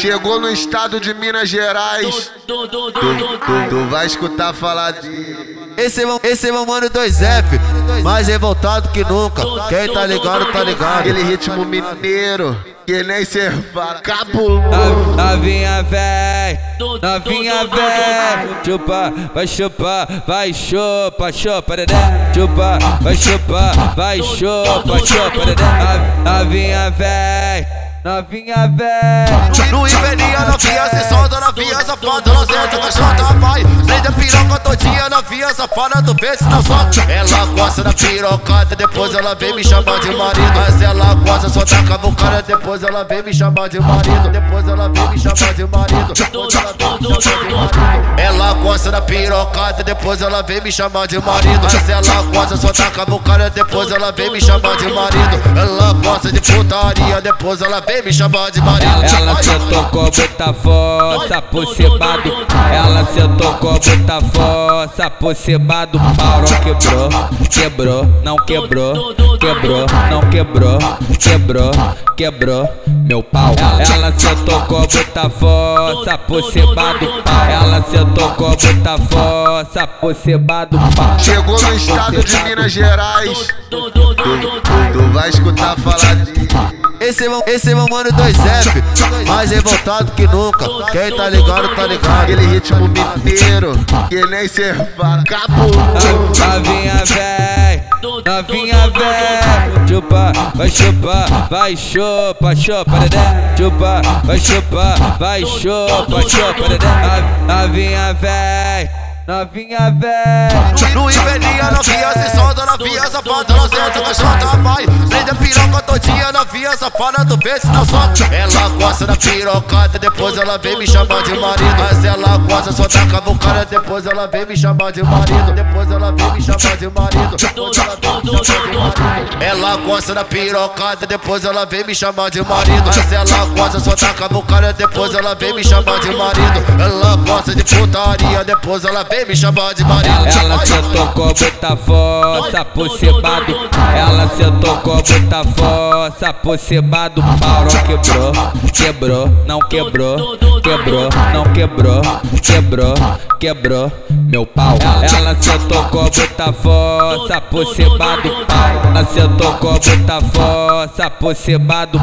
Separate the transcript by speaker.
Speaker 1: Chegou no estado de Minas Gerais. Tu, tu, tu vai escutar falar de.
Speaker 2: Esse, é esse é meu mano 2F, mais revoltado que nunca. Quem tá ligado, tá ligado.
Speaker 1: Aquele ritmo mineiro que nem cê fala. Cabuloso.
Speaker 3: Novinha véi, novinha véi. Chupa, vai chupar, vai chupa, chupa, dedé. Chupa, vai chupar, vai chupa, chupa, dedé. Novinha véi. Novinha véi
Speaker 2: No Iveria novinha se solta Novinha safada, não senta, caixota vai Prende a piroca todinha safada, tu pensa não solta Ela gosta da pirocada Depois ela vem me chamar de marido. Mas ela gosta só da cavucada Depois ela vem me chamar de marido. Depois ela vem me chamar de marido. Depois ela vem me chamar de marido. Ela gosta da pirocada Depois ela vem me chamar de marido. Mas ela gosta só da cavucada Depois ela vem me chamar de marido. Ela gosta de putaria Depois ela vem me chamar de marido.
Speaker 3: Ela sentou com muita força por cima do. Ela sentou com muita força por do pau. Não quebrou, quebrou, não quebrou, quebrou, não quebrou, quebrou, quebrou meu pau. Ela sentou com muita força por do pau. Ela sentou com muita força por do pau.
Speaker 1: Chegou no estado de Minas Gerais. Tu vai escutar falar de.
Speaker 2: Esse, é esse é meu mano 2F, mais revoltado que nunca. Quem tá ligado, tá ligado.
Speaker 1: Aquele ritmo mineiro, que nem cê fala. Cabuloso.
Speaker 3: Novinha véi, novinha véi. Chupa, vai chupar, vai chupa, chupa, dedé. Chupa, vai chupar, vai chupa, chupa, dedé. Novinha véi. Novinha véi
Speaker 2: No Iveria novinha se solta Novinha safada, não senta, caixota vai Prende a piroca todinha Novinha safada, tu vê se não solta Ela gosta da pirocada Depois ela vem me chamar de marido. Mas ela gosta só da cavucada Depois ela vem me chamar de marido. Depois ela vem me chamar de marido. Depois ela vem me chamar de marido. Ela gosta da pirocada Depois ela vem me chamar de marido. Mas ela gosta só da cavucada Depois ela vem me chamar de marido. Ela gosta de putaria Depois ela vem me chamar de marido.
Speaker 3: Ela sentou com muita força por cima do. Ela sentou com muita força por cima do pau. Quebrou, quebrou, não quebrou, quebrou, não quebrou, quebrou, quebrou meu pau. Ela sentou com muita força por cima do pau. Ela sentou com muita força por cima do.